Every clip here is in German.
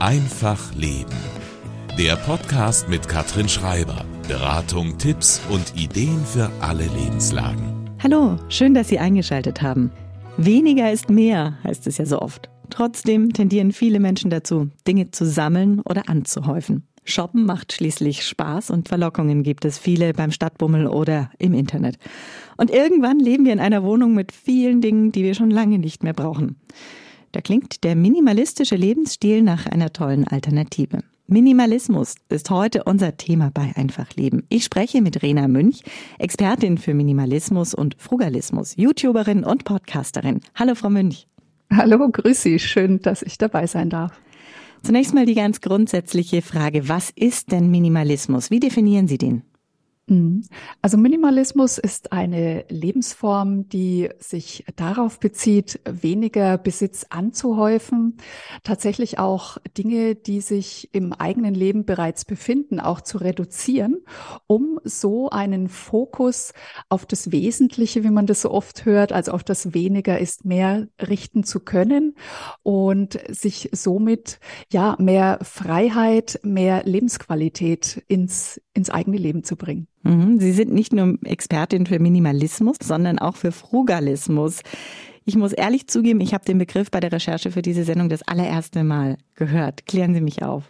Einfach Leben. Der Podcast mit Katrin Schreiber. Beratung, Tipps und Ideen für alle Lebenslagen. Hallo, schön, dass Sie eingeschaltet haben. Weniger ist mehr, heißt es ja so oft. Trotzdem tendieren viele Menschen dazu, Dinge zu sammeln oder anzuhäufen. Shoppen macht schließlich Spaß und Verlockungen gibt es viele beim Stadtbummel oder im Internet. Und irgendwann leben wir in einer Wohnung mit vielen Dingen, die wir schon lange nicht mehr brauchen. Da klingt der minimalistische Lebensstil nach einer tollen Alternative. Minimalismus ist heute unser Thema bei Einfachleben. Ich spreche mit Rena Münch, Expertin für Minimalismus und Frugalismus, YouTuberin und Podcasterin. Hallo, Frau Münch. Hallo, grüß Sie. Schön, dass ich dabei sein darf. Zunächst mal die ganz grundsätzliche Frage. Was ist denn Minimalismus? Wie definieren Sie den? Mhm. Also Minimalismus ist eine Lebensform, die sich darauf bezieht, weniger Besitz anzuhäufen, tatsächlich auch Dinge, die sich im eigenen Leben bereits befinden, auch zu reduzieren, um so einen Fokus auf das Wesentliche, wie man das so oft hört, also auf das weniger ist mehr richten zu können und sich somit ja mehr Freiheit, mehr Lebensqualität ins, ins eigene Leben zu bringen. Mhm. Sie sind nicht nur Expertin für Minimalismus, sondern auch für Frugalismus. Ich muss ehrlich zugeben, ich habe den Begriff bei der Recherche für diese Sendung das allererste Mal gehört. Klären Sie mich auf.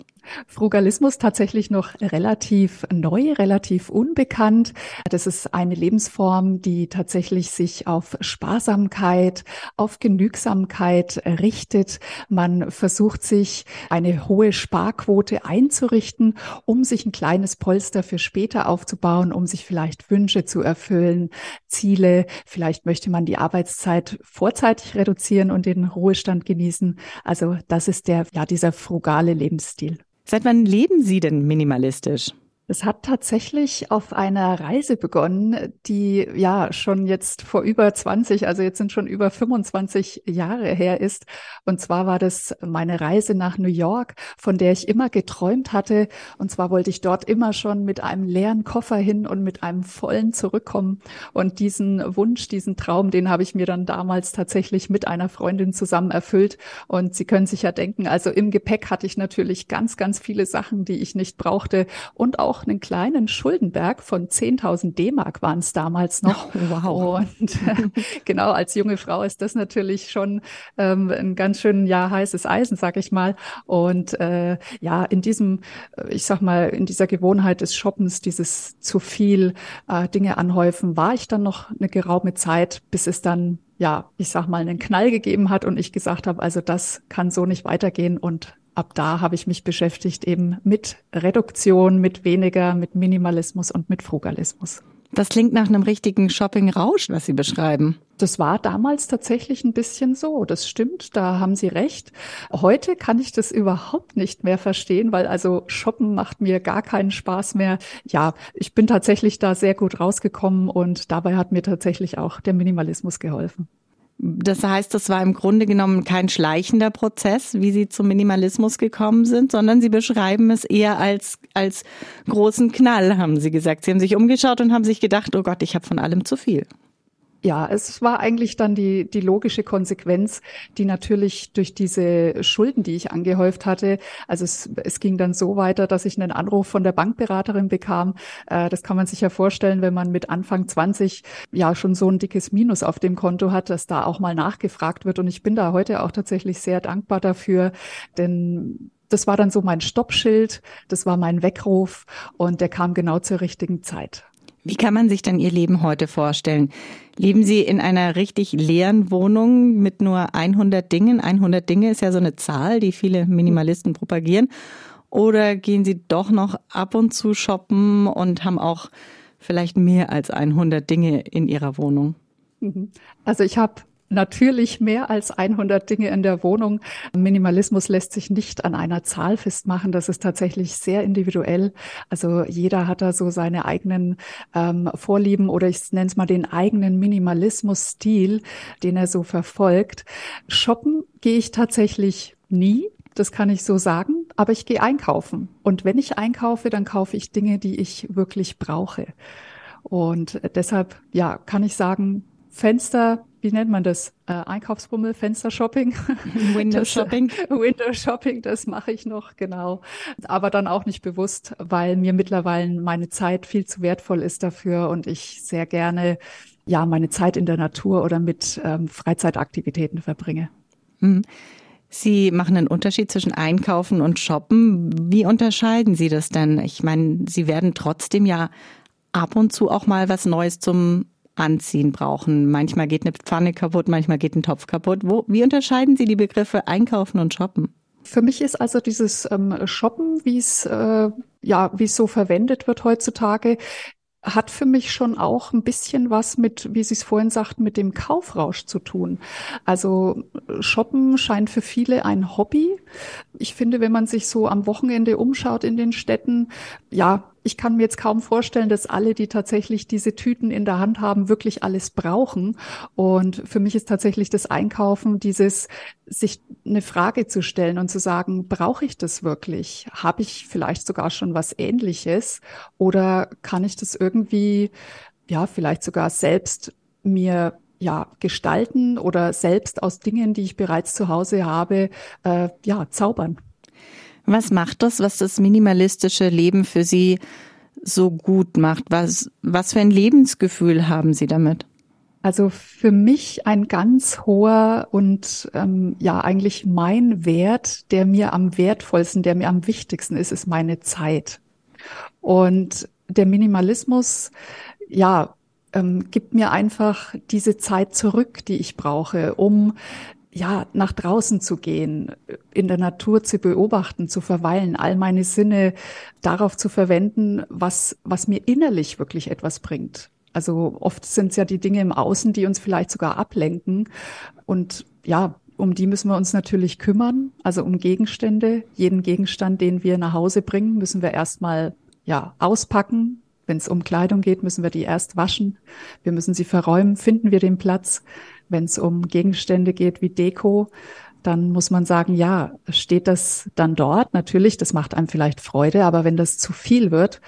Frugalismus tatsächlich noch relativ neu, relativ unbekannt. Das ist eine Lebensform, die tatsächlich sich auf Sparsamkeit, auf Genügsamkeit richtet. Man versucht sich eine hohe Sparquote einzurichten, um sich ein kleines Polster für später aufzubauen, um sich vielleicht Wünsche zu erfüllen, Ziele. Vielleicht möchte man die Arbeitszeit vorzeitig reduzieren und den Ruhestand genießen. Also das ist der, ja, dieser frugale Lebensstil. Seit wann leben Sie denn minimalistisch? Es hat tatsächlich auf einer Reise begonnen, die ja schon jetzt vor über 20, also jetzt sind schon über 25 Jahre her ist. Und zwar war das meine Reise nach New York, von der ich immer geträumt hatte. Und zwar wollte ich dort immer schon mit einem leeren Koffer hin und mit einem vollen zurückkommen. Und diesen Wunsch, diesen Traum, den habe ich mir dann damals tatsächlich mit einer Freundin zusammen erfüllt. Und Sie können sich ja denken, also im Gepäck hatte ich natürlich ganz, ganz viele Sachen, die ich nicht brauchte und auch auch einen kleinen Schuldenberg von 10.000 D-Mark waren es damals noch. Oh, wow. Und äh, genau als junge Frau ist das natürlich schon ähm, ein ganz schön ja heißes Eisen, sag ich mal. Und äh, ja, in diesem, äh, ich sag mal, in dieser Gewohnheit des Shoppens, dieses zu viel äh, Dinge anhäufen, war ich dann noch eine geraume Zeit, bis es dann ja, ich sag mal, einen Knall gegeben hat und ich gesagt habe, also das kann so nicht weitergehen und ab da habe ich mich beschäftigt eben mit Reduktion, mit weniger, mit Minimalismus und mit Frugalismus. Das klingt nach einem richtigen Shopping-Rausch, was Sie beschreiben. Das war damals tatsächlich ein bisschen so. Das stimmt, da haben Sie recht. Heute kann ich das überhaupt nicht mehr verstehen, weil also Shoppen macht mir gar keinen Spaß mehr. Ja, ich bin tatsächlich da sehr gut rausgekommen und dabei hat mir tatsächlich auch der Minimalismus geholfen. Das heißt, das war im Grunde genommen kein schleichender Prozess, wie Sie zum Minimalismus gekommen sind, sondern Sie beschreiben es eher als, als großen Knall, haben Sie gesagt. Sie haben sich umgeschaut und haben sich gedacht, oh Gott, ich habe von allem zu viel. Ja, es war eigentlich dann die, die logische Konsequenz, die natürlich durch diese Schulden, die ich angehäuft hatte, also es, es ging dann so weiter, dass ich einen Anruf von der Bankberaterin bekam. Äh, das kann man sich ja vorstellen, wenn man mit Anfang 20 ja schon so ein dickes Minus auf dem Konto hat, dass da auch mal nachgefragt wird. Und ich bin da heute auch tatsächlich sehr dankbar dafür, denn das war dann so mein Stoppschild, das war mein Weckruf und der kam genau zur richtigen Zeit. Wie kann man sich denn Ihr Leben heute vorstellen? Leben Sie in einer richtig leeren Wohnung mit nur 100 Dingen? 100 Dinge ist ja so eine Zahl, die viele Minimalisten propagieren. Oder gehen Sie doch noch ab und zu shoppen und haben auch vielleicht mehr als 100 Dinge in Ihrer Wohnung? Mhm. Also ich habe natürlich mehr als 100 Dinge in der Wohnung. Minimalismus lässt sich nicht an einer Zahl festmachen. Das ist tatsächlich sehr individuell. Also jeder hat da so seine eigenen ähm, Vorlieben oder ich nenne es mal den eigenen Minimalismus-Stil, den er so verfolgt. Shoppen gehe ich tatsächlich nie. Das kann ich so sagen, aber ich gehe einkaufen. Und wenn ich einkaufe, dann kaufe ich Dinge, die ich wirklich brauche. Und deshalb, ja, kann ich sagen, Fenster wie nennt man das? Äh, Einkaufsbummel, Fenstershopping. Window Shopping. Window Shopping, das mache ich noch, genau. Aber dann auch nicht bewusst, weil mir mittlerweile meine Zeit viel zu wertvoll ist dafür und ich sehr gerne ja meine Zeit in der Natur oder mit ähm, Freizeitaktivitäten verbringe. Hm. Sie machen einen Unterschied zwischen Einkaufen und Shoppen. Wie unterscheiden Sie das denn? Ich meine, Sie werden trotzdem ja ab und zu auch mal was Neues zum Anziehen brauchen. Manchmal geht eine Pfanne kaputt, manchmal geht ein Topf kaputt. Wo, wie unterscheiden Sie die Begriffe Einkaufen und Shoppen? Für mich ist also dieses ähm, Shoppen, wie es äh, ja, wie es so verwendet wird heutzutage, hat für mich schon auch ein bisschen was mit, wie Sie es vorhin sagten, mit dem Kaufrausch zu tun. Also Shoppen scheint für viele ein Hobby. Ich finde, wenn man sich so am Wochenende umschaut in den Städten, ja, ich kann mir jetzt kaum vorstellen, dass alle, die tatsächlich diese Tüten in der Hand haben, wirklich alles brauchen. Und für mich ist tatsächlich das Einkaufen dieses, sich eine Frage zu stellen und zu sagen, brauche ich das wirklich? Habe ich vielleicht sogar schon was Ähnliches? Oder kann ich das irgendwie, ja, vielleicht sogar selbst mir ja, gestalten oder selbst aus Dingen, die ich bereits zu Hause habe, äh, ja, zaubern. Was macht das, was das minimalistische Leben für Sie so gut macht? Was, was für ein Lebensgefühl haben Sie damit? Also für mich ein ganz hoher und ähm, ja eigentlich mein Wert, der mir am wertvollsten, der mir am wichtigsten ist, ist meine Zeit. Und der Minimalismus, ja, ähm, gibt mir einfach diese Zeit zurück, die ich brauche, um ja, nach draußen zu gehen, in der Natur zu beobachten, zu verweilen, all meine Sinne darauf zu verwenden, was, was mir innerlich wirklich etwas bringt. Also oft sind es ja die Dinge im Außen, die uns vielleicht sogar ablenken. Und ja, um die müssen wir uns natürlich kümmern. Also um Gegenstände. Jeden Gegenstand, den wir nach Hause bringen, müssen wir erstmal ja, auspacken, wenn es um Kleidung geht, müssen wir die erst waschen. Wir müssen sie verräumen. Finden wir den Platz? Wenn es um Gegenstände geht wie Deko, dann muss man sagen, ja, steht das dann dort? Natürlich, das macht einem vielleicht Freude, aber wenn das zu viel wird,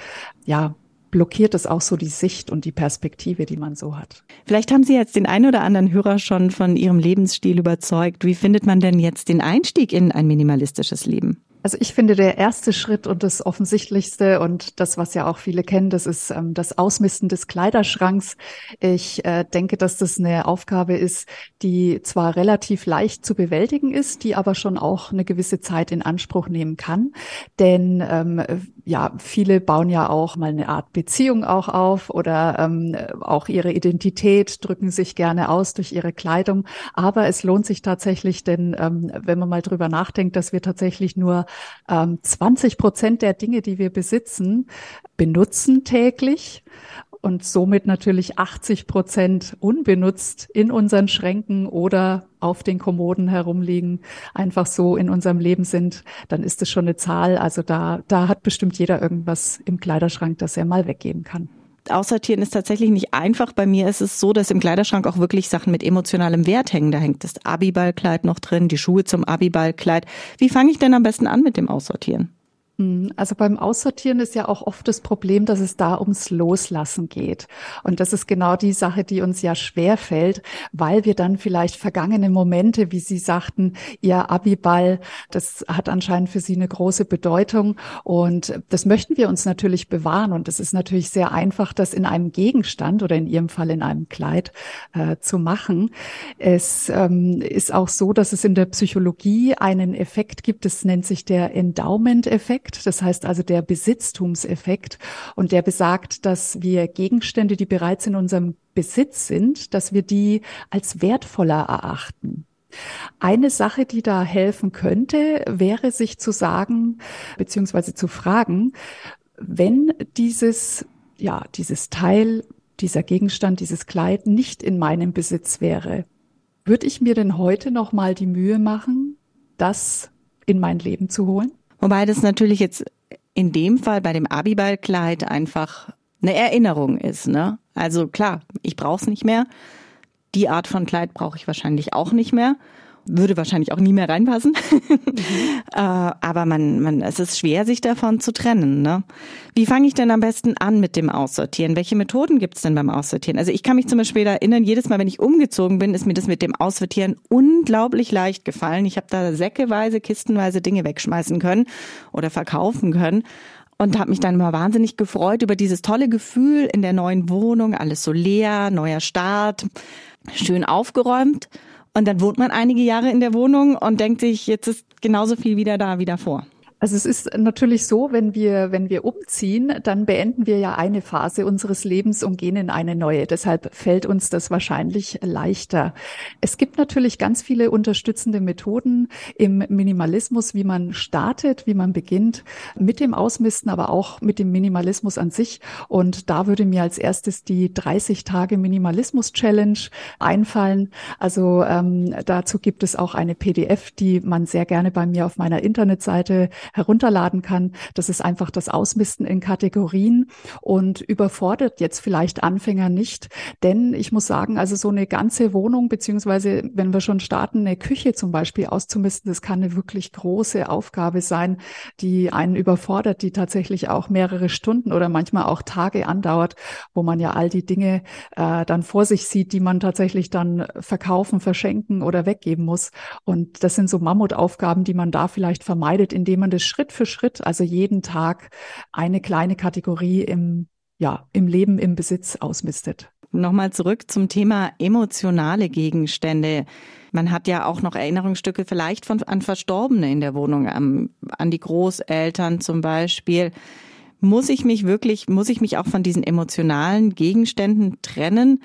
ja, blockiert es auch so die Sicht und die Perspektive, die man so hat. Vielleicht haben Sie jetzt den einen oder anderen Hörer schon von Ihrem Lebensstil überzeugt. Wie findet man denn jetzt den Einstieg in ein minimalistisches Leben? Also ich finde, der erste Schritt und das Offensichtlichste und das, was ja auch viele kennen, das ist ähm, das Ausmisten des Kleiderschranks. Ich äh, denke, dass das eine Aufgabe ist, die zwar relativ leicht zu bewältigen ist, die aber schon auch eine gewisse Zeit in Anspruch nehmen kann. Denn ähm, ja, viele bauen ja auch mal eine Art Beziehung auch auf oder ähm, auch ihre Identität drücken sich gerne aus durch ihre Kleidung. Aber es lohnt sich tatsächlich, denn ähm, wenn man mal drüber nachdenkt, dass wir tatsächlich nur ähm, 20 Prozent der Dinge, die wir besitzen, benutzen täglich und somit natürlich 80 Prozent unbenutzt in unseren Schränken oder auf den Kommoden herumliegen, einfach so in unserem Leben sind, dann ist es schon eine Zahl. Also da, da hat bestimmt jeder irgendwas im Kleiderschrank, das er mal weggeben kann. Aussortieren ist tatsächlich nicht einfach. Bei mir ist es so, dass im Kleiderschrank auch wirklich Sachen mit emotionalem Wert hängen. Da hängt das Abiballkleid noch drin, die Schuhe zum Abiballkleid. Wie fange ich denn am besten an mit dem Aussortieren? Hm, also beim Aussortieren ist ja auch oft das Problem, dass es da ums Loslassen geht. Und das ist genau die Sache, die uns ja schwer fällt, weil wir dann vielleicht vergangene Momente, wie Sie sagten, Ihr Abiball, das hat anscheinend für Sie eine große Bedeutung. Und das möchten wir uns natürlich bewahren. Und es ist natürlich sehr einfach, das in einem Gegenstand oder in Ihrem Fall in einem Kleid äh, zu machen. Es ähm, ist auch so, dass es in der Psychologie einen Effekt gibt, das nennt sich der Endowment-Effekt. Effekt. Das heißt also der Besitztumseffekt. Und der besagt, dass wir Gegenstände, die bereits in unserem Besitz sind, dass wir die als wertvoller erachten. Eine Sache, die da helfen könnte, wäre sich zu sagen, beziehungsweise zu fragen, wenn dieses, ja, dieses Teil, dieser Gegenstand, dieses Kleid nicht in meinem Besitz wäre, würde ich mir denn heute noch mal die Mühe machen, das in mein Leben zu holen? Wobei das natürlich jetzt in dem Fall bei dem Abiballkleid einfach eine Erinnerung ist. Ne? Also klar, ich brauche es nicht mehr. Die Art von Kleid brauche ich wahrscheinlich auch nicht mehr. Würde wahrscheinlich auch nie mehr reinpassen. Äh, aber man, man, es ist schwer, sich davon zu trennen. Ne? Wie fange ich denn am besten an mit dem Aussortieren? Welche Methoden gibt es denn beim Aussortieren? Also ich kann mich zum Beispiel erinnern, jedes Mal, wenn ich umgezogen bin, ist mir das mit dem Aussortieren unglaublich leicht gefallen. Ich habe da säckeweise, kistenweise Dinge wegschmeißen können oder verkaufen können und habe mich dann immer wahnsinnig gefreut über dieses tolle Gefühl in der neuen Wohnung, alles so leer, neuer Start, schön aufgeräumt. Und dann wohnt man einige Jahre in der Wohnung und denkt sich, jetzt ist genauso viel wieder da wie davor. Also es ist natürlich so, wenn wir, wenn wir umziehen, dann beenden wir ja eine Phase unseres Lebens und gehen in eine neue. Deshalb fällt uns das wahrscheinlich leichter. Es gibt natürlich ganz viele unterstützende Methoden im Minimalismus, wie man startet, wie man beginnt mit dem Ausmisten, aber auch mit dem Minimalismus an sich. Und da würde mir als erstes die 30 Tage Minimalismus Challenge einfallen. Also ähm, dazu gibt es auch eine PDF, die man sehr gerne bei mir auf meiner Internetseite herunterladen kann. Das ist einfach das Ausmisten in Kategorien und überfordert jetzt vielleicht Anfänger nicht. Denn ich muss sagen, also so eine ganze Wohnung, beziehungsweise wenn wir schon starten, eine Küche zum Beispiel auszumisten, das kann eine wirklich große Aufgabe sein, die einen überfordert, die tatsächlich auch mehrere Stunden oder manchmal auch Tage andauert, wo man ja all die Dinge äh, dann vor sich sieht, die man tatsächlich dann verkaufen, verschenken oder weggeben muss. Und das sind so Mammutaufgaben, die man da vielleicht vermeidet, indem man das Schritt für Schritt, also jeden Tag eine kleine Kategorie im, ja, im Leben, im Besitz ausmistet. Nochmal zurück zum Thema emotionale Gegenstände. Man hat ja auch noch Erinnerungsstücke vielleicht von, an Verstorbene in der Wohnung, an, an die Großeltern zum Beispiel. Muss ich mich wirklich, muss ich mich auch von diesen emotionalen Gegenständen trennen?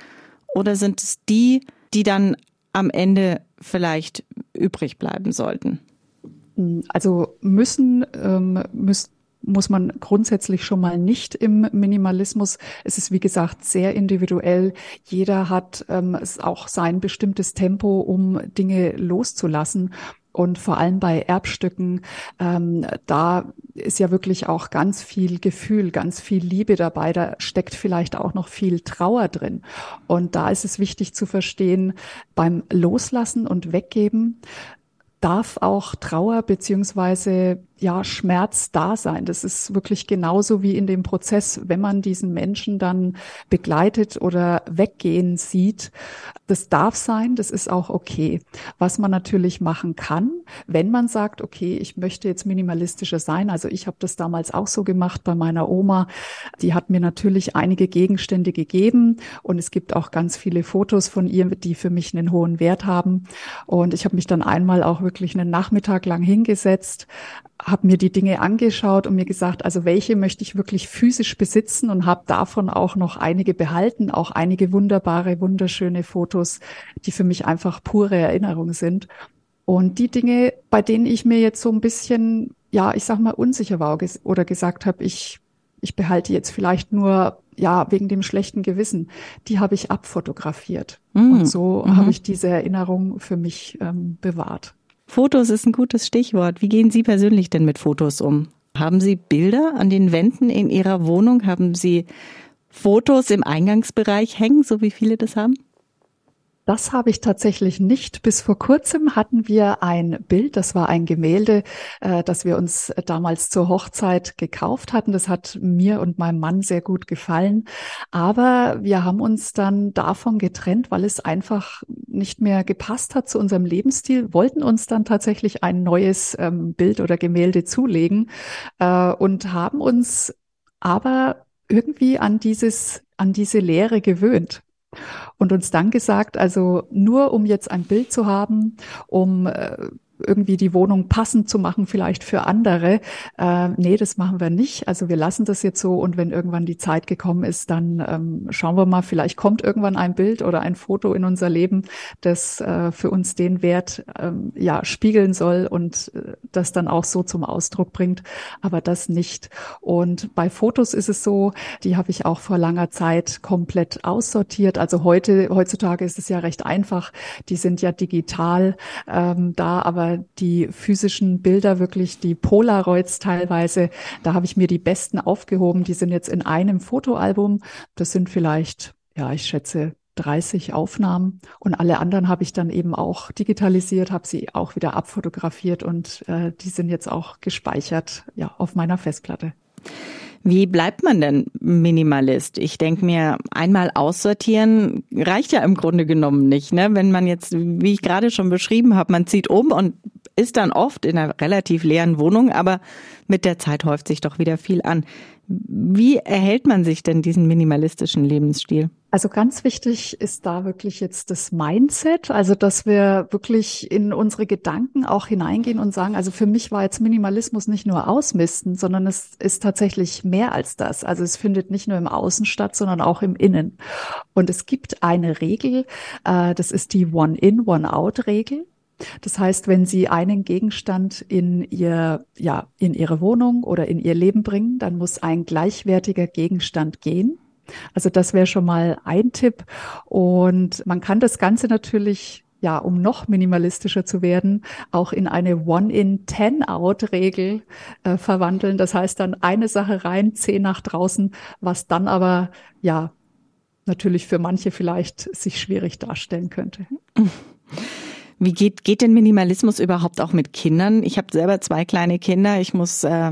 Oder sind es die, die dann am Ende vielleicht übrig bleiben sollten? Also müssen, ähm, müssen muss man grundsätzlich schon mal nicht im Minimalismus. Es ist, wie gesagt, sehr individuell. Jeder hat ähm, auch sein bestimmtes Tempo, um Dinge loszulassen. Und vor allem bei Erbstücken, ähm, da ist ja wirklich auch ganz viel Gefühl, ganz viel Liebe dabei. Da steckt vielleicht auch noch viel Trauer drin. Und da ist es wichtig zu verstehen, beim Loslassen und Weggeben darf auch Trauer beziehungsweise ja, Schmerz da sein. Das ist wirklich genauso wie in dem Prozess, wenn man diesen Menschen dann begleitet oder weggehen sieht. Das darf sein, das ist auch okay. Was man natürlich machen kann, wenn man sagt, okay, ich möchte jetzt minimalistischer sein. Also ich habe das damals auch so gemacht bei meiner Oma. Die hat mir natürlich einige Gegenstände gegeben und es gibt auch ganz viele Fotos von ihr, die für mich einen hohen Wert haben. Und ich habe mich dann einmal auch wirklich einen Nachmittag lang hingesetzt, habe mir die Dinge angeschaut und mir gesagt, also welche möchte ich wirklich physisch besitzen und habe davon auch noch einige behalten, auch einige wunderbare, wunderschöne Fotos, die für mich einfach pure Erinnerung sind. Und die Dinge, bei denen ich mir jetzt so ein bisschen, ja, ich sag mal, unsicher war oder gesagt habe, ich, ich behalte jetzt vielleicht nur, ja, wegen dem schlechten Gewissen, die habe ich abfotografiert. Mm. Und so mhm. habe ich diese Erinnerung für mich ähm, bewahrt. Fotos ist ein gutes Stichwort. Wie gehen Sie persönlich denn mit Fotos um? Haben Sie Bilder an den Wänden in Ihrer Wohnung? Haben Sie Fotos im Eingangsbereich hängen, so wie viele das haben? Das habe ich tatsächlich nicht. Bis vor kurzem hatten wir ein Bild, das war ein Gemälde, äh, das wir uns damals zur Hochzeit gekauft hatten. Das hat mir und meinem Mann sehr gut gefallen. Aber wir haben uns dann davon getrennt, weil es einfach nicht mehr gepasst hat zu unserem Lebensstil, wollten uns dann tatsächlich ein neues ähm, Bild oder Gemälde zulegen äh, und haben uns aber irgendwie an dieses, an diese Lehre gewöhnt und uns dann gesagt, also nur um jetzt ein Bild zu haben, um äh, irgendwie die Wohnung passend zu machen, vielleicht für andere. Äh, nee, das machen wir nicht. Also wir lassen das jetzt so und wenn irgendwann die Zeit gekommen ist, dann ähm, schauen wir mal, vielleicht kommt irgendwann ein Bild oder ein Foto in unser Leben, das äh, für uns den Wert ähm, ja spiegeln soll und äh, das dann auch so zum Ausdruck bringt, aber das nicht. Und bei Fotos ist es so, die habe ich auch vor langer Zeit komplett aussortiert. Also heute, heutzutage ist es ja recht einfach. Die sind ja digital ähm, da, die physischen Bilder, wirklich die Polaroids teilweise, da habe ich mir die besten aufgehoben. Die sind jetzt in einem Fotoalbum. Das sind vielleicht, ja, ich schätze 30 Aufnahmen und alle anderen habe ich dann eben auch digitalisiert, habe sie auch wieder abfotografiert und äh, die sind jetzt auch gespeichert ja auf meiner Festplatte. Wie bleibt man denn Minimalist? Ich denke mir, einmal aussortieren reicht ja im Grunde genommen nicht. Ne? Wenn man jetzt, wie ich gerade schon beschrieben habe, man zieht um und ist dann oft in einer relativ leeren Wohnung, aber mit der Zeit häuft sich doch wieder viel an. Wie erhält man sich denn diesen minimalistischen Lebensstil? Also ganz wichtig ist da wirklich jetzt das Mindset, also dass wir wirklich in unsere Gedanken auch hineingehen und sagen, also für mich war jetzt Minimalismus nicht nur Ausmisten, sondern es ist tatsächlich mehr als das. Also es findet nicht nur im Außen statt, sondern auch im Innen. Und es gibt eine Regel, äh, das ist die One-in, One-out-Regel. Das heißt, wenn Sie einen Gegenstand in Ihr, ja, in Ihre Wohnung oder in Ihr Leben bringen, dann muss ein gleichwertiger Gegenstand gehen. Also das wäre schon mal ein Tipp. Und man kann das Ganze natürlich ja, um noch minimalistischer zu werden, auch in eine One-in-Ten-Out-Regel äh, verwandeln. Das heißt dann eine Sache rein, zehn nach draußen, was dann aber ja natürlich für manche vielleicht sich schwierig darstellen könnte. Wie geht, geht denn Minimalismus überhaupt auch mit Kindern? Ich habe selber zwei kleine Kinder. Ich muss äh,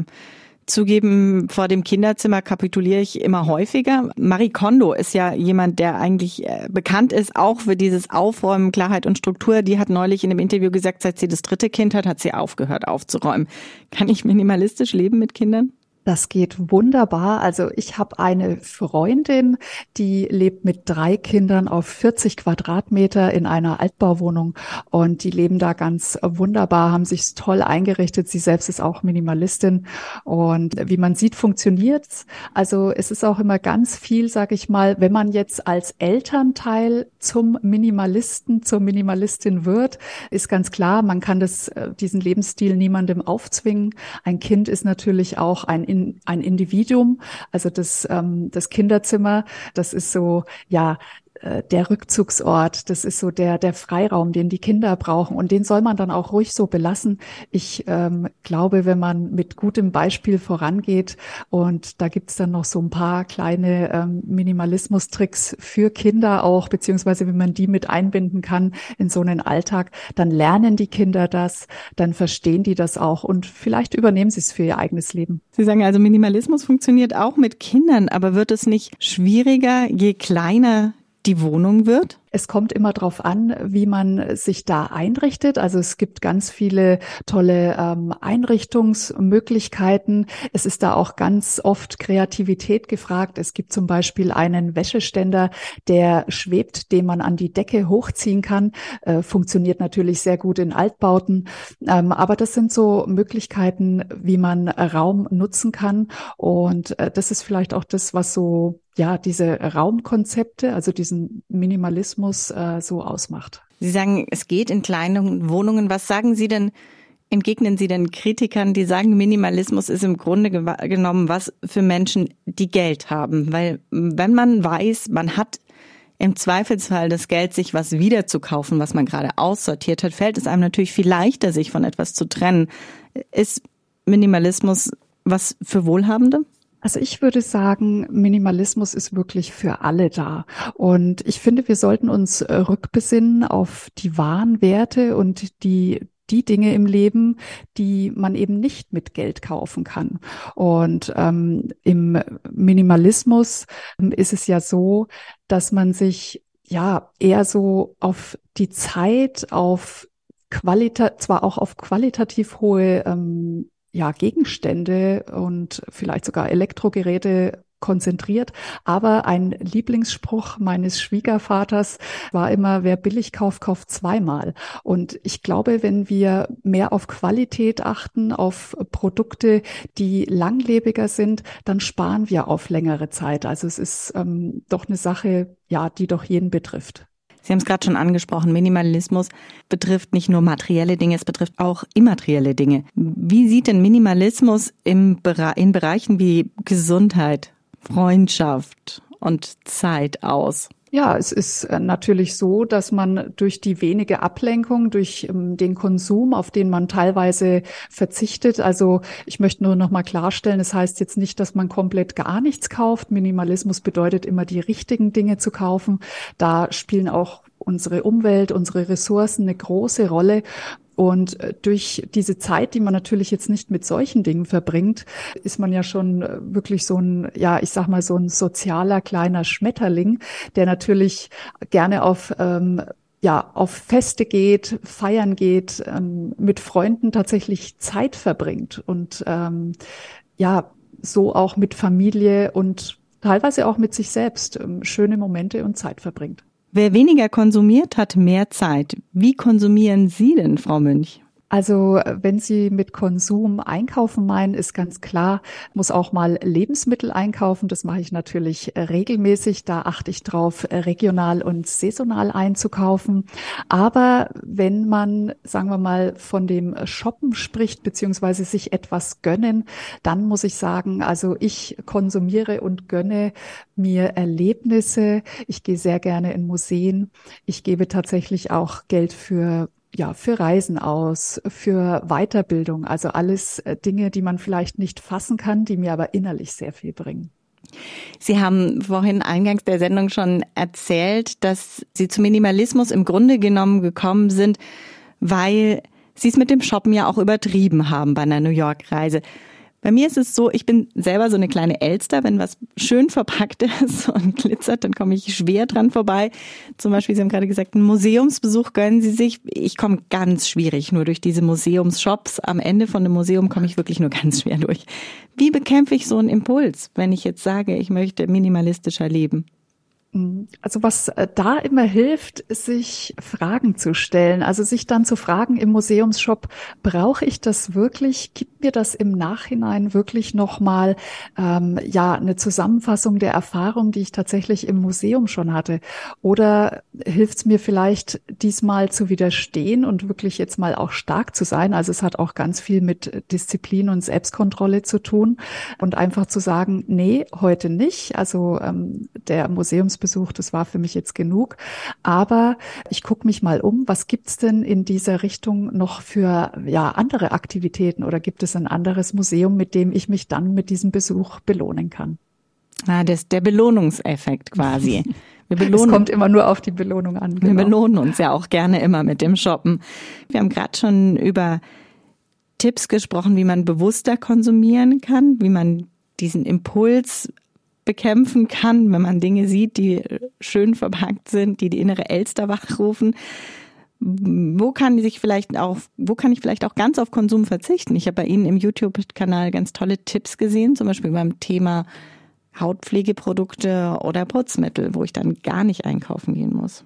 zugeben, vor dem Kinderzimmer kapituliere ich immer häufiger. Marie Kondo ist ja jemand, der eigentlich äh, bekannt ist, auch für dieses Aufräumen, Klarheit und Struktur. Die hat neulich in einem Interview gesagt, seit sie das dritte Kind hat, hat sie aufgehört aufzuräumen. Kann ich minimalistisch leben mit Kindern? Das geht wunderbar. Also ich habe eine Freundin, die lebt mit drei Kindern auf 40 Quadratmeter in einer Altbauwohnung und die leben da ganz wunderbar, haben sich toll eingerichtet. Sie selbst ist auch Minimalistin und wie man sieht, funktioniert's. Also es ist auch immer ganz viel, sage ich mal, wenn man jetzt als Elternteil zum Minimalisten, zur Minimalistin wird, ist ganz klar, man kann das, äh, diesen Lebensstil niemandem aufzwingen. Ein Kind ist natürlich auch ein in, ein Individuum. Also das, ähm, das Kinderzimmer, das ist so, ja, der Rückzugsort, das ist so der, der Freiraum, den die Kinder brauchen. Und den soll man dann auch ruhig so belassen. Ich ähm, glaube, wenn man mit gutem Beispiel vorangeht und da gibt's dann noch so ein paar kleine ähm, Minimalismus-Tricks für Kinder auch, beziehungsweise wenn man die mit einbinden kann in so einen Alltag, dann lernen die Kinder das, dann verstehen die das auch und vielleicht übernehmen sie es für ihr eigenes Leben. Sie sagen also, Minimalismus funktioniert auch mit Kindern, aber wird es nicht schwieriger, je kleiner die Wohnung wird? Es kommt immer darauf an, wie man sich da einrichtet. Also es gibt ganz viele tolle ähm, Einrichtungsmöglichkeiten. Es ist da auch ganz oft Kreativität gefragt. Es gibt zum Beispiel einen Wäscheständer, der schwebt, den man an die Decke hochziehen kann. Äh, funktioniert natürlich sehr gut in Altbauten. Ähm, aber das sind so Möglichkeiten, wie man Raum nutzen kann. Und äh, das ist vielleicht auch das, was so ja, diese Raumkonzepte, also diesen Minimalismus äh, so ausmacht. Sie sagen, es geht in kleinen Wohnungen. Was sagen Sie denn, entgegnen Sie denn Kritikern, die sagen, Minimalismus ist im Grunde genommen was für Menschen, die Geld haben? Weil wenn man weiß, man hat im Zweifelsfall das Geld, sich was wiederzukaufen, was man gerade aussortiert hat, fällt es einem natürlich viel leichter, sich von etwas zu trennen. Ist Minimalismus was für Wohlhabende? Also ich würde sagen, Minimalismus ist wirklich für alle da. Und ich finde, wir sollten uns äh, rückbesinnen auf die wahren Werte und die die Dinge im Leben, die man eben nicht mit Geld kaufen kann. Und ähm, im Minimalismus ähm, ist es ja so, dass man sich ja eher so auf die Zeit, auf Qualita zwar auch auf qualitativ hohe ähm, ja, Gegenstände und vielleicht sogar Elektrogeräte konzentriert. Aber ein Lieblingsspruch meines Schwiegervaters war immer, wer billig kauft, kauft zweimal. Und ich glaube, wenn wir mehr auf Qualität achten, auf Produkte, die langlebiger sind, dann sparen wir auf längere Zeit. Also es ist ähm, doch eine Sache, ja, die doch jeden betrifft. Sie haben es gerade schon angesprochen, Minimalismus betrifft nicht nur materielle Dinge, es betrifft auch immaterielle Dinge. Wie sieht denn Minimalismus im in Bereichen wie Gesundheit, Freundschaft und Zeit aus? Ja, es ist äh, natürlich so, dass man durch die wenige Ablenkung, durch ähm, den Konsum, auf den man teilweise verzichtet, also ich möchte nur noch mal klarstellen, es das heißt jetzt nicht, dass man komplett gar nichts kauft. Minimalismus bedeutet immer die richtigen Dinge zu kaufen. Da spielen auch unsere Umwelt, unsere Ressourcen eine große Rolle. Und äh, durch diese Zeit, die man natürlich jetzt nicht mit solchen Dingen verbringt, ist man ja schon äh, wirklich so ein, ja, ich sag mal, so ein sozialer kleiner Schmetterling, der natürlich gerne auf ähm, ja, auf Feste geht, feiern geht, ähm, mit Freunden tatsächlich Zeit verbringt und ähm, ja, so auch mit Familie und teilweise auch mit sich selbst ähm, schöne Momente und Zeit verbringt. Wer weniger konsumiert, hat mehr Zeit. Wie konsumieren Sie denn, Frau Münch? Also wenn Sie mit Konsum einkaufen meinen, ist ganz klar, muss auch mal Lebensmittel einkaufen. Das mache ich natürlich regelmäßig. Da achte ich drauf, regional und saisonal einzukaufen. Aber wenn man, sagen wir mal, von dem Shoppen spricht, beziehungsweise sich etwas gönnen, dann muss ich sagen, also ich konsumiere und gönne mir Erlebnisse. Ich gehe sehr gerne in Museen. Ich gebe tatsächlich auch Geld für ja, für Reisen aus, für Weiterbildung, also alles äh, Dinge, die man vielleicht nicht fassen kann, die mir aber innerlich sehr viel bringen. Sie haben vorhin eingangs der Sendung schon erzählt, dass Sie zum Minimalismus im Grunde genommen gekommen sind, weil Sie es mit dem Shoppen ja auch übertrieben haben bei einer New York-Reise. Bei mir ist es so, ich bin selber so eine kleine Elster. Wenn was schön verpackt ist und glitzert, dann komme ich schwer dran vorbei. Zum Beispiel, Sie haben gerade gesagt, einen Museumsbesuch gönnen Sie sich. Ich komme ganz schwierig nur durch diese Museumsshops. Am Ende von einem Museum komme ich wirklich nur ganz schwer durch. Wie bekämpfe ich so einen Impuls, wenn ich jetzt sage, ich möchte minimalistischer leben? Mhm. Also was äh, da immer hilft, ist sich Fragen zu stellen. Also sich dann zu fragen im Museumsshop, brauche ich das wirklich? Gibt mir das im Nachhinein wirklich nochmal ähm, ja eine Zusammenfassung der Erfahrung, die ich tatsächlich im Museum schon hatte? Oder hilft es mir vielleicht diesmal zu widerstehen und wirklich jetzt mal auch stark zu sein? Also es hat auch ganz viel mit Disziplin und Selbstkontrolle zu tun und einfach zu sagen, nee, heute nicht. Also ähm, der Museumsbesuch Besuch, das war für mich jetzt genug. Aber ich gucke mich mal um, was gibt's denn in dieser Richtung noch für ja, andere Aktivitäten oder gibt es ein anderes Museum, mit dem ich mich dann mit diesem Besuch belohnen kann? Ah, das der Belohnungseffekt quasi. Wir belohnen. Es kommt immer nur auf die Belohnung an. Genau. Wir belohnen uns ja auch gerne immer mit dem Shoppen. Wir haben gerade schon über Tipps gesprochen, wie man bewusster konsumieren kann, wie man diesen Impuls bekämpfen kann, wenn man Dinge sieht, die schön verpackt sind, die die innere Elster wachrufen. Wo kann sich vielleicht auch, wo kann ich vielleicht auch ganz auf Konsum verzichten? Ich habe bei Ihnen im YouTube-Kanal ganz tolle Tipps gesehen, zum Beispiel beim Thema Hautpflegeprodukte oder Putzmittel, wo ich dann gar nicht einkaufen gehen muss.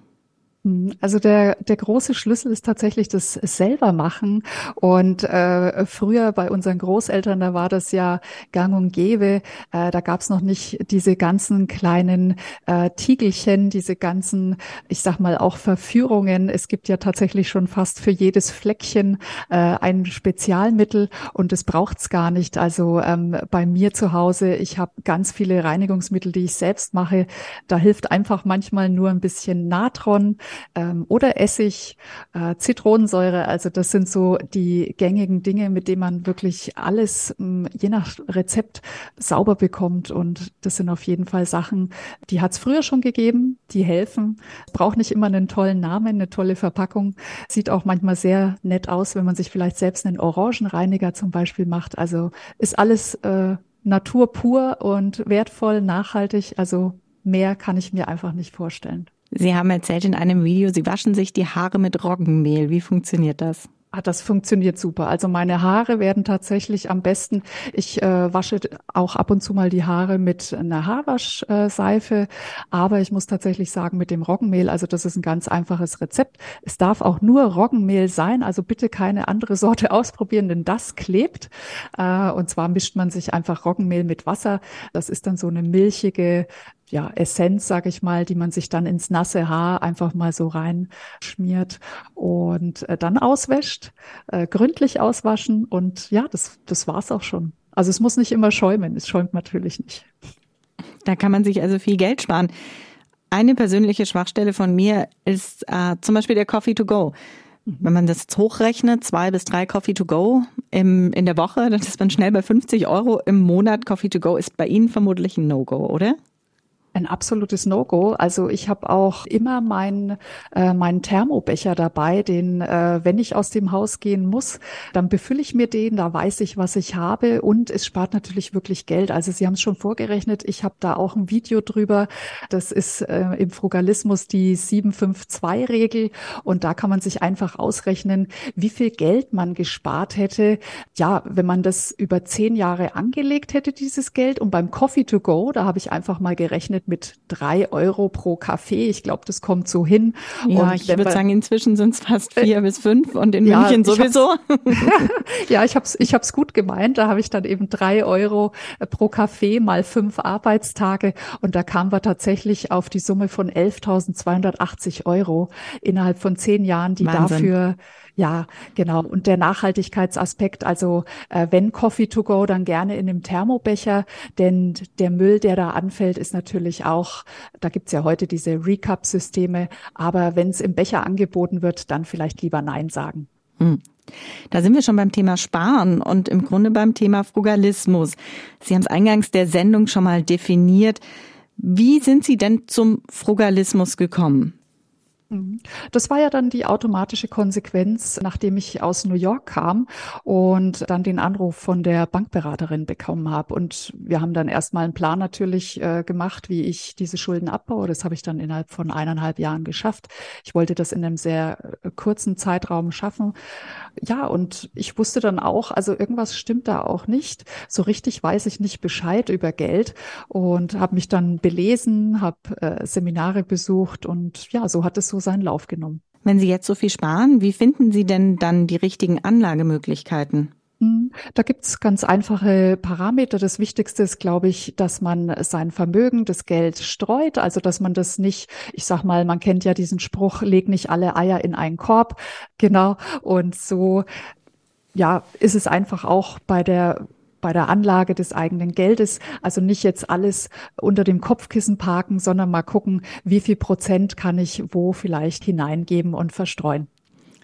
Hm, also der, der große Schlüssel ist tatsächlich das selber machen. Und äh, früher bei unseren Großeltern, da war das ja gang und gäbe. Äh, da gab's noch nicht diese ganzen kleinen äh, Tiegelchen, diese ganzen, ich sag mal, auch Verführungen. Es gibt ja tatsächlich schon fast für jedes Fleckchen äh, ein Spezialmittel und das braucht's gar nicht. Also ähm, bei mir zu Hause, ich habe ganz viele Reinigungsmittel, die ich selbst mache. Da hilft einfach manchmal nur ein bisschen Natron ähm, oder Essig, äh, Zitronensäure. Also das sind so die gängigen Dinge, mit denen man wirklich alles ähm, je nach Rezept sauber bekommt. Und das sind auf jeden Fall Sachen, die hat es früher schon gegeben, die helfen. Braucht nicht immer einen tollen Namen, eine tolle Verpackung. Sieht auch manchmal sehr nett aus, wenn man sich vielleicht selbst einen Orangenreiniger zum Beispiel macht. Also ist alles äh, Natur pur und wertvoll, nachhaltig. Also mehr kann ich mir einfach nicht vorstellen. Sie haben erzählt in einem Video, Sie waschen sich die Haare mit Roggenmehl. Wie funktioniert das? Ah, das funktioniert super. Also meine Haare werden tatsächlich am besten. Ich äh, wasche auch ab und zu mal die Haare mit einer Haarwaschseife, aber ich muss tatsächlich sagen mit dem Roggenmehl. Also das ist ein ganz einfaches Rezept. Es darf auch nur Roggenmehl sein. Also bitte keine andere Sorte ausprobieren, denn das klebt. Äh, und zwar mischt man sich einfach Roggenmehl mit Wasser. Das ist dann so eine milchige ja, Essenz, sage ich mal, die man sich dann ins nasse Haar einfach mal so reinschmiert und äh, dann auswäscht, äh, gründlich auswaschen und ja, das, das war's auch schon. Also es muss nicht immer schäumen, es schäumt natürlich nicht. Da kann man sich also viel Geld sparen. Eine persönliche Schwachstelle von mir ist äh, zum Beispiel der Coffee to go. Wenn man das hochrechnet, zwei bis drei Coffee to go im, in der Woche, dann ist man schnell bei 50 Euro im Monat. Coffee to go ist bei Ihnen vermutlich ein No-Go, oder? Ein absolutes No-Go. Also ich habe auch immer meinen äh, meinen Thermobecher dabei, den, äh, wenn ich aus dem Haus gehen muss, dann befülle ich mir den, da weiß ich, was ich habe und es spart natürlich wirklich Geld. Also Sie haben es schon vorgerechnet, ich habe da auch ein Video drüber. Das ist äh, im Frugalismus die 752-Regel und da kann man sich einfach ausrechnen, wie viel Geld man gespart hätte, ja, wenn man das über zehn Jahre angelegt hätte, dieses Geld. Und beim Coffee to go, da habe ich einfach mal gerechnet, gerechnet mit drei Euro pro Kaffee. Ich glaube, das kommt so hin. Ja, und ich würde sagen, inzwischen sind es fast vier äh, bis fünf und in ja, München sowieso. ja, ich habe es ich hab's gut gemeint. Da habe ich dann eben drei Euro äh, pro Kaffee mal fünf Arbeitstage und da kamen wir tatsächlich auf die Summe von 11.280 Euro innerhalb von zehn Jahren, die Wahnsinn. dafür ja, genau. Und der Nachhaltigkeitsaspekt, also äh, wenn Coffee to go, dann gerne in einem Thermobecher, denn der Müll, der da anfällt, ist natürlich auch, da gibt's ja heute diese Recap-Systeme, aber wenn es im Becher angeboten wird, dann vielleicht lieber Nein sagen. Hm. Da sind wir schon beim Thema Sparen und im Grunde beim Thema Frugalismus. Sie haben es eingangs der Sendung schon mal definiert. Wie sind Sie denn zum Frugalismus gekommen? Mhm. Das war ja dann die automatische Konsequenz, nachdem ich aus New York kam und dann den Anruf von der Bankberaterin bekommen habe. Und wir haben dann erstmal einen Plan natürlich äh, gemacht, wie ich diese Schulden abbaue. Das habe ich dann innerhalb von eineinhalb Jahren geschafft. Ich wollte das in einem sehr äh, kurzen Zeitraum schaffen. Ja, und ich wusste dann auch, also irgendwas stimmt da auch nicht. So richtig weiß ich nicht Bescheid über Geld und habe mich dann belesen, habe äh, Seminare besucht und ja, so hat es so seinen Lauf genommen. Wenn Sie jetzt so viel sparen, wie finden Sie denn dann die richtigen Anlagemöglichkeiten? Hm, da gibt's ganz einfache Parameter. Das Wichtigste ist, glaube ich, dass man sein Vermögen, das Geld streut. Also, dass man das nicht, ich sag mal, man kennt ja diesen Spruch, leg nicht alle Eier in einen Korb. Genau. Und so, ja, ist es einfach auch bei der bei der Anlage des eigenen Geldes. Also nicht jetzt alles unter dem Kopfkissen parken, sondern mal gucken, wie viel Prozent kann ich wo vielleicht hineingeben und verstreuen.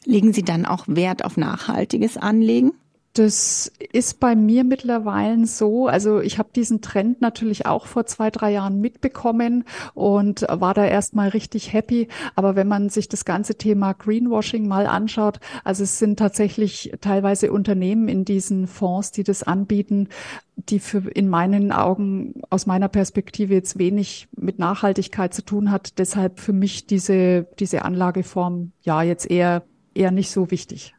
Legen Sie dann auch Wert auf nachhaltiges Anlegen? Das ist bei mir mittlerweile so. Also ich habe diesen Trend natürlich auch vor zwei, drei Jahren mitbekommen und war da erstmal richtig happy. Aber wenn man sich das ganze Thema Greenwashing mal anschaut, also es sind tatsächlich teilweise Unternehmen in diesen Fonds, die das anbieten, die für in meinen Augen aus meiner Perspektive jetzt wenig mit Nachhaltigkeit zu tun hat. Deshalb für mich diese, diese Anlageform ja jetzt eher, eher nicht so wichtig.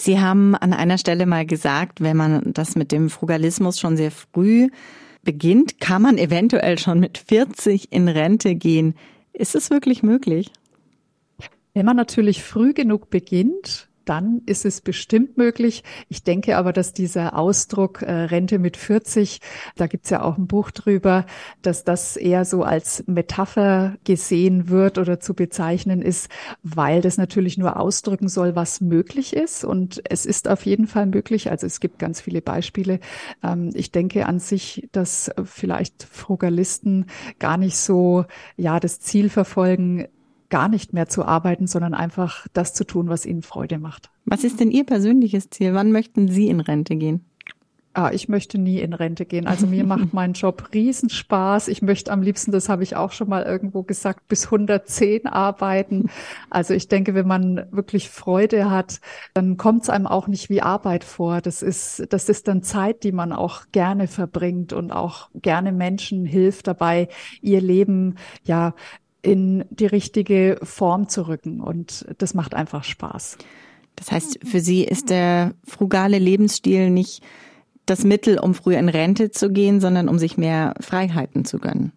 Sie haben an einer Stelle mal gesagt, wenn man das mit dem Frugalismus schon sehr früh beginnt, kann man eventuell schon mit 40 in Rente gehen. Ist es wirklich möglich? Wenn man natürlich früh genug beginnt, dann ist es bestimmt möglich. Ich denke aber, dass dieser Ausdruck äh, Rente mit 40, da gibt's ja auch ein Buch drüber, dass das eher so als Metapher gesehen wird oder zu bezeichnen ist, weil das natürlich nur ausdrücken soll, was möglich ist. Und es ist auf jeden Fall möglich. Also es gibt ganz viele Beispiele. Ähm, ich denke an sich, dass vielleicht Frugalisten gar nicht so, ja, das Ziel verfolgen, gar nicht mehr zu arbeiten, sondern einfach das zu tun, was ihnen Freude macht. Was ist denn Ihr persönliches Ziel? Wann möchten Sie in Rente gehen? Ah, ich möchte nie in Rente gehen. Also mir macht mein Job Riesenspaß. Ich möchte am liebsten, das habe ich auch schon mal irgendwo gesagt, bis 110 arbeiten. Also ich denke, wenn man wirklich Freude hat, dann kommt es einem auch nicht wie Arbeit vor. Das ist, das ist dann Zeit, die man auch gerne verbringt und auch gerne Menschen hilft dabei, ihr Leben ja in die richtige Form zu rücken. Und das macht einfach Spaß. Das heißt, für Sie ist der frugale Lebensstil nicht das Mittel, um früher in Rente zu gehen, sondern um sich mehr Freiheiten zu gönnen.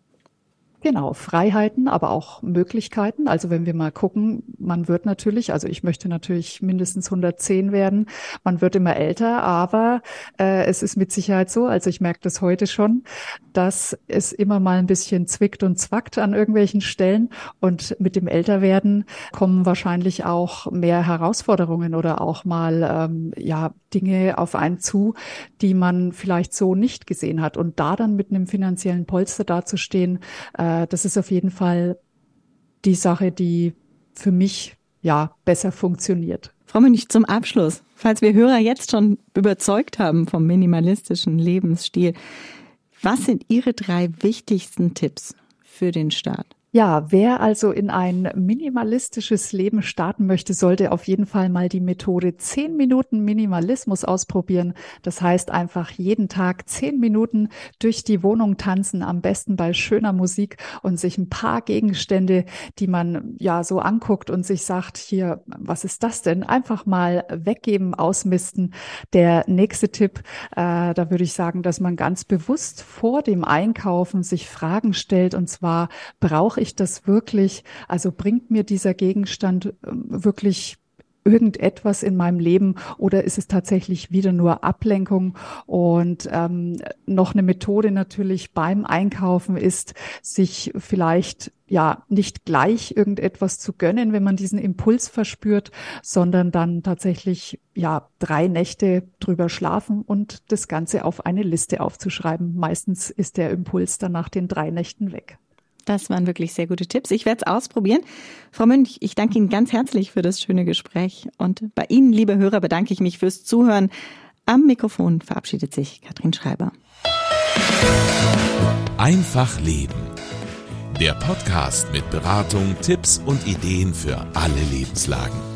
Genau, Freiheiten, aber auch Möglichkeiten. Also wenn wir mal gucken, man wird natürlich, also ich möchte natürlich mindestens 110 werden, man wird immer älter, aber äh, es ist mit Sicherheit so, also ich merke das heute schon, dass es immer mal ein bisschen zwickt und zwackt an irgendwelchen Stellen. Und mit dem Älterwerden kommen wahrscheinlich auch mehr Herausforderungen oder auch mal ähm, ja Dinge auf einen zu, die man vielleicht so nicht gesehen hat. Und da dann mit einem finanziellen Polster dazustehen, äh, äh, das ist auf jeden Fall die Sache, die für mich ja besser funktioniert. Frau Münch, zum Abschluss, falls wir Hörer jetzt schon überzeugt haben vom minimalistischen Lebensstil, was sind Ihre drei wichtigsten Tipps für den Start? Ja, wer also in ein minimalistisches Leben starten möchte, sollte auf jeden Fall mal die Methode 10 Minuten Minimalismus ausprobieren. Das heißt einfach jeden Tag 10 Minuten durch die Wohnung tanzen, am besten bei schöner Musik und sich ein paar Gegenstände, die man ja so anguckt und sich sagt, hier, was ist das denn? Einfach mal weggeben, ausmisten. Der nächste Tipp, äh, da würde ich sagen, dass man ganz bewusst vor dem Einkaufen sich Fragen stellt und zwar brauche ich das wirklich? Also bringt mir dieser Gegenstand ähm, wirklich irgendetwas in meinem Leben oder ist es tatsächlich wieder nur Ablenkung? Und ähm, noch eine Methode natürlich beim Einkaufen ist, sich vielleicht ja nicht gleich irgendetwas zu gönnen, wenn man diesen Impuls verspürt, sondern dann tatsächlich ja drei Nächte drüber schlafen und das Ganze auf eine Liste aufzuschreiben. Meistens ist der Impuls dann nach den drei Nächten weg. Das waren wirklich sehr gute Tipps. Ich werde es ausprobieren. Frau Münch, ich danke Ihnen ganz herzlich für das schöne Gespräch. Und bei Ihnen, liebe Hörer, bedanke ich mich fürs Zuhören. Am Mikrofon verabschiedet sich Katrin Schreiber. Einfach Leben. Der Podcast mit Beratung, Tipps und Ideen für alle Lebenslagen.